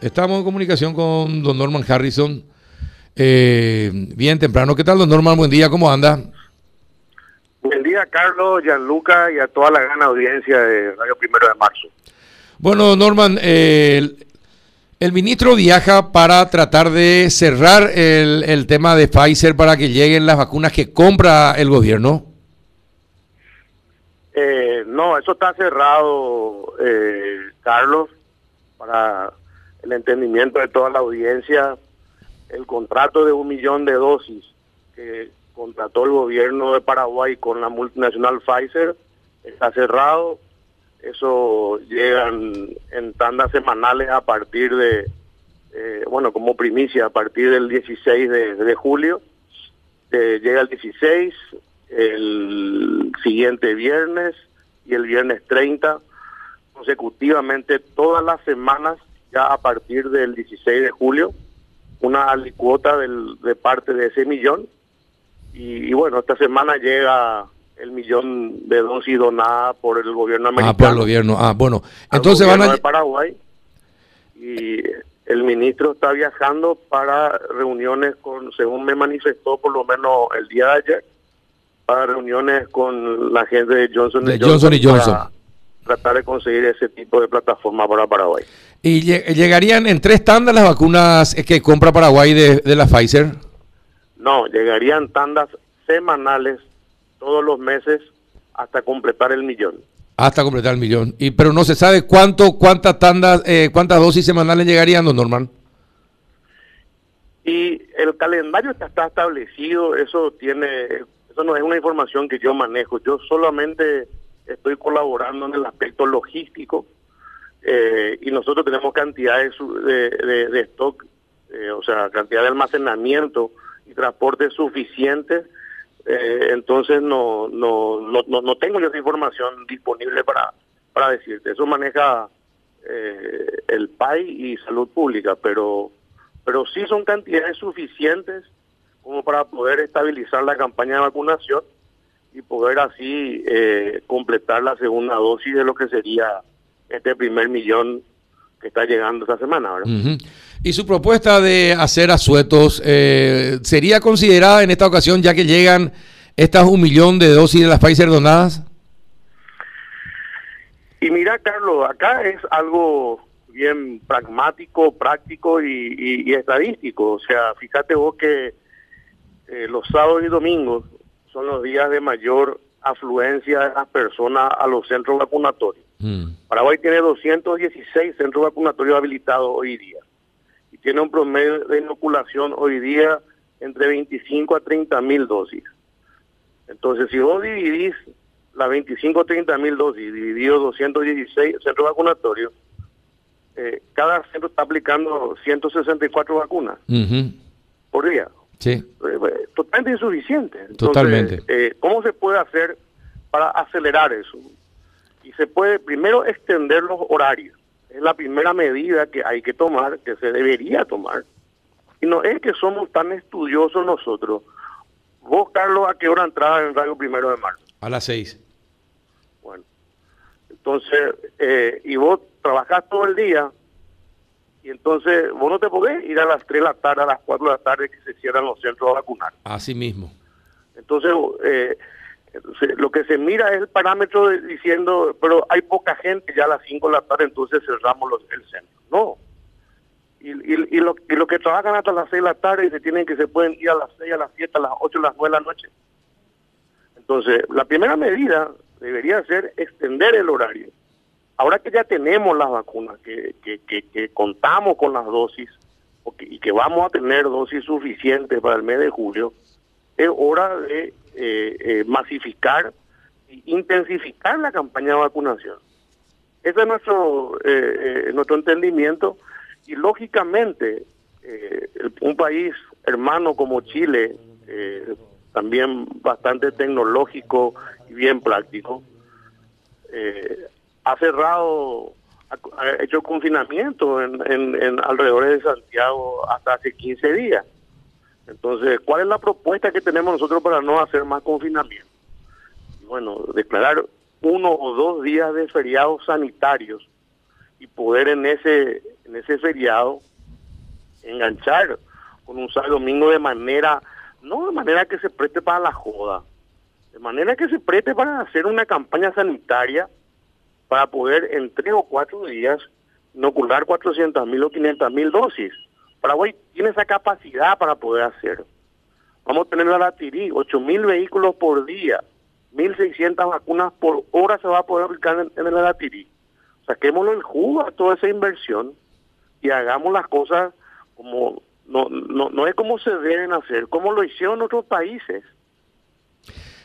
Estamos en comunicación con don Norman Harrison. Eh, bien temprano. ¿Qué tal, don Norman? Buen día, ¿cómo anda? Buen día, Carlos, Gianluca y a toda la gran audiencia de Radio Primero de Marzo. Bueno, Norman, eh, el, ministro viaja para tratar de cerrar el, el, tema de Pfizer para que lleguen las vacunas que compra el gobierno. Eh, no, eso está cerrado, eh, Carlos, para el entendimiento de toda la audiencia, el contrato de un millón de dosis que contrató el gobierno de Paraguay con la multinacional Pfizer está cerrado. Eso llegan en tandas semanales a partir de, eh, bueno, como primicia, a partir del 16 de, julio. Eh, llega el 16, el siguiente viernes y el viernes 30, consecutivamente todas las semanas ya a partir del 16 de julio una alicuota del, de parte de ese millón y, bueno, esta semana llega el millón de dosis donadas por el gobierno americano. Ah, por el gobierno. Ah, bueno. Entonces van a... de Paraguay y el ministro está viajando para reuniones con, según me manifestó por lo menos el día de ayer, para reuniones con la gente de Johnson, de Johnson, y Johnson tratar de conseguir ese tipo de plataforma para Paraguay. ¿Y llegarían en tres tandas las vacunas que compra Paraguay de, la Pfizer? No, llegarían tandas semanales todos los meses hasta completar el millón. Hasta completar el millón. Y pero no se sabe cuánto, cuántas tandas, eh, cuántas dosis semanales llegarían, don Norman. Y el calendario está, está establecido, eso tiene, eso no es una información que yo manejo. Yo solamente estoy colaborando en el aspecto logístico eh, y nosotros tenemos cantidades de, de, stock, eh, o sea, cantidad de almacenamiento y transporte suficientes. Eh, entonces no, no, no, no, tengo esa información disponible para, para decirte. Eso maneja el PAI y salud pública, pero, pero sí son cantidades suficientes como para poder estabilizar la campaña de vacunación y poder así eh, completar la segunda dosis de lo que sería este primer millón que está llegando esta semana. ¿Y su propuesta de hacer asuetos eh, sería considerada en esta ocasión ya que llegan estas un millón de dosis de las Pfizer donadas? Y mira, Carlos, acá es algo bien pragmático, práctico y, estadístico. O sea, fíjate vos que eh, los sábados y domingos son los días de mayor afluencia de las personas a los centros vacunatorios. Mm. Paraguay tiene 216 centros vacunatorios habilitados hoy día y tiene un promedio de inoculación hoy día entre 25 a 30 mil dosis. Entonces, si vos dividís las 25 a 30 mil dosis dividido 216 centros vacunatorios, eh, cada centro está aplicando 164 vacunas por día. Sí. Eh, totalmente insuficiente. Totalmente. Eh, ¿Cómo se puede hacer para acelerar eso? Y se puede primero extender los horarios. Es la primera medida que hay que tomar, que se debería tomar. Y no es que somos tan estudiosos nosotros. Vos, Carlos, ¿a qué hora entrada en radio primero de marzo? A las seis. Bueno. Entonces, eh, y vos trabajás todo el día, y entonces vos no te podés ir a las 3 de la tarde, a las 4 de la tarde que se cierran los centros a vacunar. Así mismo. Entonces, eh, lo que se mira es el parámetro diciendo, pero hay poca gente ya a las 5 de la tarde, entonces cerramos los, el centro. No. Y, y, lo, y lo que trabajan hasta las 6 de la tarde y se tienen que se pueden ir a las 6, a las 7, a las 8, a las 9 de la noche. Entonces, la primera medida debería ser extender el horario ahora que ya tenemos las vacunas, que, que, contamos con las dosis y que vamos a tener dosis suficientes para el mes de julio, es hora de masificar e intensificar la campaña de vacunación. Ese es nuestro, eh, nuestro entendimiento y lógicamente un país hermano como Chile, también bastante tecnológico y bien práctico, ha cerrado, ha hecho confinamiento en, en, alrededor de Santiago hasta hace 15 días. Entonces, ¿cuál es la propuesta que tenemos nosotros para no hacer más confinamiento? Bueno, declarar uno o dos días de feriados sanitarios y poder en ese en ese feriado, enganchar con un sábado domingo de manera, no de manera que se preste para la joda, de manera que se preste para hacer una campaña sanitaria para poder en tres o cuatro días inocular 400 mil o 500 mil dosis. Paraguay tiene esa capacidad para poder hacer. Vamos a tener la Latirí, 8 mil vehículos por día, 1.600 vacunas por hora se va a poder aplicar en, en el Latirí. Saquémoslo el jugo a toda esa inversión y hagamos las cosas como no, no, no es como se deben hacer, como lo hicieron otros países.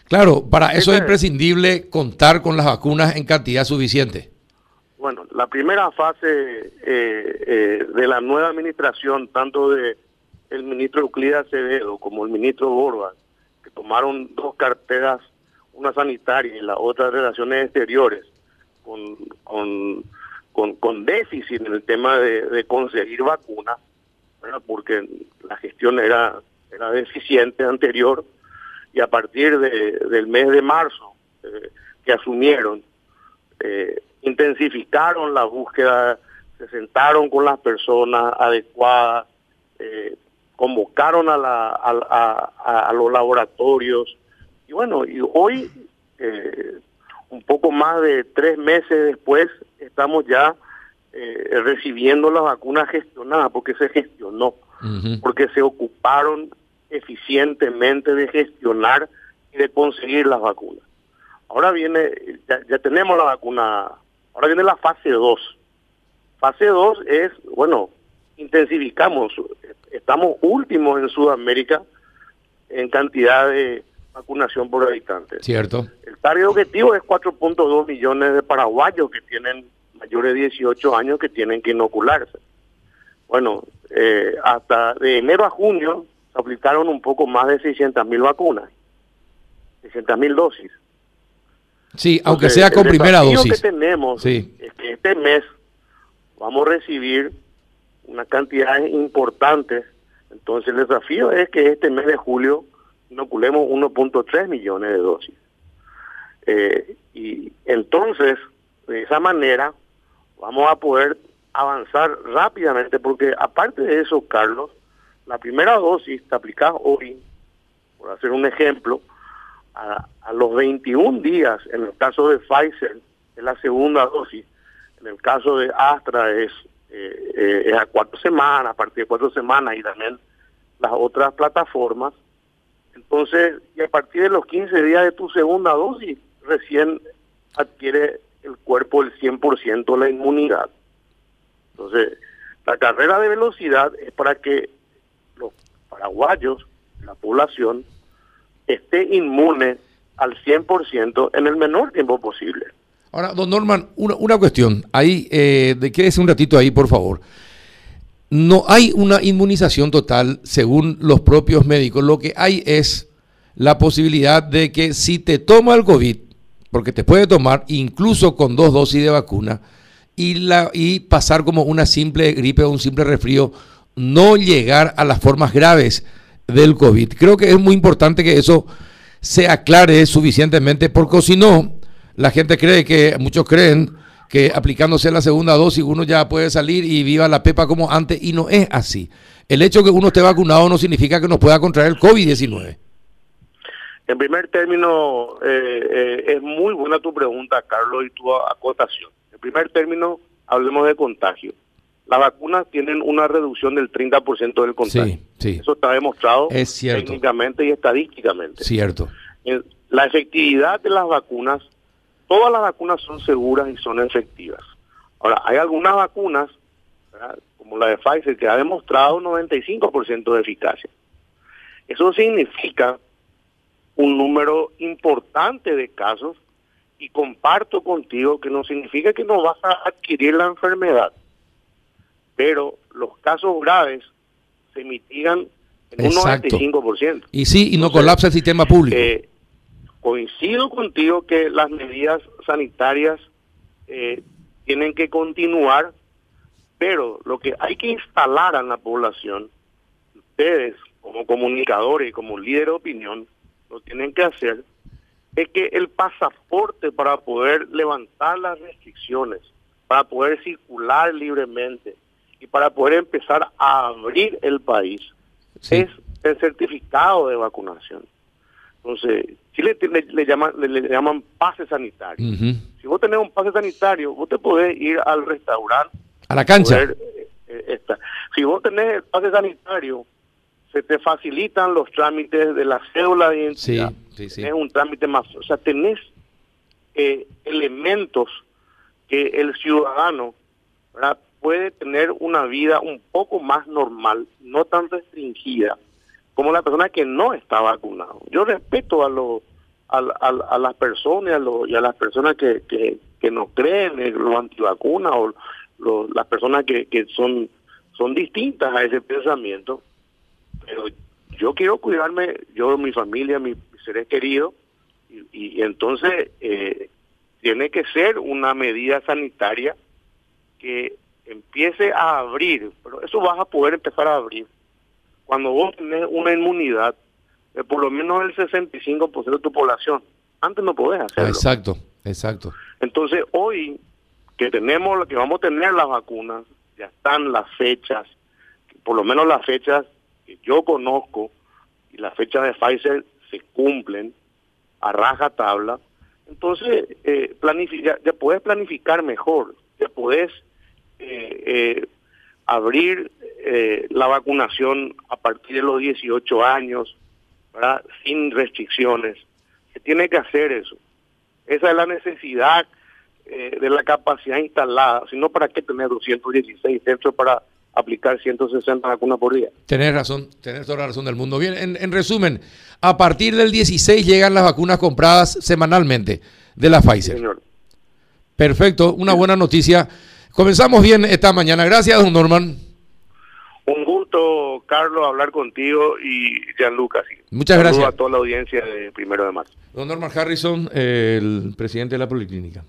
Claro, para eso es imprescindible contar con las vacunas en cantidad suficiente. Bueno, la primera fase eh, eh, de la nueva administración, tanto de el ministro Euclid Acevedo como el ministro Borba, que tomaron dos carteras, una sanitaria y la otra de relaciones exteriores, con, con, con, déficit en el tema de, conseguir vacunas, porque la gestión era, era deficiente anterior, y a partir de, del mes de marzo eh, que asumieron, eh, intensificaron la búsqueda, se sentaron con las personas adecuadas, eh, convocaron a, la, a, a, los laboratorios y bueno, y hoy, un poco más de tres meses después, estamos ya recibiendo las vacunas gestionadas, porque se gestionó, porque se ocuparon eficientemente de gestionar y de conseguir las vacunas. Ahora viene, ya, tenemos la vacuna, ahora viene la fase 2. Fase 2 es, bueno, intensificamos, estamos últimos en Sudamérica en cantidad de vacunación por habitante. Cierto. El target objetivo es 4.2 millones de paraguayos que tienen mayores de 18 años que tienen que inocularse. Bueno, eh, hasta de enero a junio se aplicaron un poco más de 600 mil vacunas, 600 mil dosis. Sí, aunque sea con primera dosis. Que tenemos es que este mes vamos a recibir una cantidad importante. Entonces el desafío es que este mes de julio inoculemos 1.3 millones de dosis. Eh, y entonces, de esa manera, vamos a poder avanzar rápidamente, porque aparte de eso, Carlos, la primera dosis te aplicas hoy, por hacer un ejemplo, a, los 21 días, en el caso de Pfizer, es la segunda dosis, en el caso de Astra es, eh, eh, es a cuatro semanas, a partir de cuatro semanas y también las otras plataformas. Entonces, y a partir de los 15 días de tu segunda dosis, recién adquiere el cuerpo el 100% la inmunidad. Entonces, la carrera de velocidad es para que paraguayos, la población, esté inmune al 100% en el menor tiempo posible. Ahora, don Norman, una, una cuestión. Ahí, eh, de quédese un ratito ahí, por favor. No hay una inmunización total según los propios médicos. Lo que hay es la posibilidad de que si te toma el COVID, porque te puede tomar incluso con dos dosis de vacuna, y, la, y pasar como una simple gripe o un simple resfrío no llegar a las formas graves del COVID. Creo que es muy importante que eso se aclare suficientemente, porque si no, la gente cree que, muchos creen que aplicándose la segunda dosis uno ya puede salir y viva la pepa como antes, y no es así. El hecho de que uno esté vacunado no significa que no pueda contraer el COVID-19. En primer término, eh, eh, es muy buena tu pregunta, Carlos, y tu acotación. En primer término, hablemos de contagio las vacunas tienen una reducción del 30% del contagio. Eso está demostrado técnicamente y estadísticamente. Cierto. La efectividad de las vacunas, todas las vacunas son seguras y son efectivas. Ahora, hay algunas vacunas, como la de Pfizer, que ha demostrado un 95% de eficacia. Eso significa un número importante de casos y comparto contigo que no significa que no vas a adquirir la enfermedad pero los casos graves se mitigan en un 95%. Y sí, y no colapsa el sistema público. Eh, coincido contigo que las medidas sanitarias eh, tienen que continuar, pero lo que hay que instalar a la población, ustedes como comunicadores y como líder de opinión, lo tienen que hacer, es que el pasaporte para poder levantar las restricciones, para poder circular libremente, y para poder empezar a abrir el país es el certificado de vacunación. Entonces, Chile le, le, llaman, le, llaman pase sanitario. Si vos tenés un pase sanitario, vos te podés ir al restaurante. A la cancha. Eh, eh, si vos tenés el pase sanitario, se te facilitan los trámites de la cédula de identidad. Sí, sí, Es un trámite más. O sea, tenés eh, elementos que el ciudadano puede tener una vida un poco más normal, no tan restringida como la persona que no está vacunado. Yo respeto a los a, las personas y a las personas que, no creen en los antivacunas o las personas que, que son, distintas a ese pensamiento. Pero yo quiero cuidarme, yo, mi familia, mis, seres queridos, y, entonces eh, tiene que ser una medida sanitaria que empiece a abrir, pero eso vas a poder empezar a abrir cuando vos tenés una inmunidad de por lo menos el 65% de tu población. Antes no podés hacerlo. Exacto, exacto. Entonces, hoy que tenemos, que vamos a tener las vacunas, ya están las fechas, por lo menos las fechas que yo conozco y las fechas de Pfizer se cumplen a raja tabla, entonces eh, ya, ya, puedes planificar mejor, ya puedes eh, eh, abrir eh, la vacunación a partir de los 18 años, ¿verdad? sin restricciones. Se tiene que hacer eso. Esa es la necesidad eh, de la capacidad instalada, sino para qué tener 216 centros para aplicar 160 vacunas por día. Tenés razón, tenés toda la razón del mundo. Bien, en, resumen, a partir del 16 llegan las vacunas compradas semanalmente de la Pfizer. Señor. Perfecto, una buena noticia. Comenzamos bien esta mañana. Gracias, don Norman. Un gusto, Carlos, hablar contigo y Gianluca. Muchas gracias. a toda la audiencia de primero de marzo. Don Norman Harrison, el presidente de la Policlínica.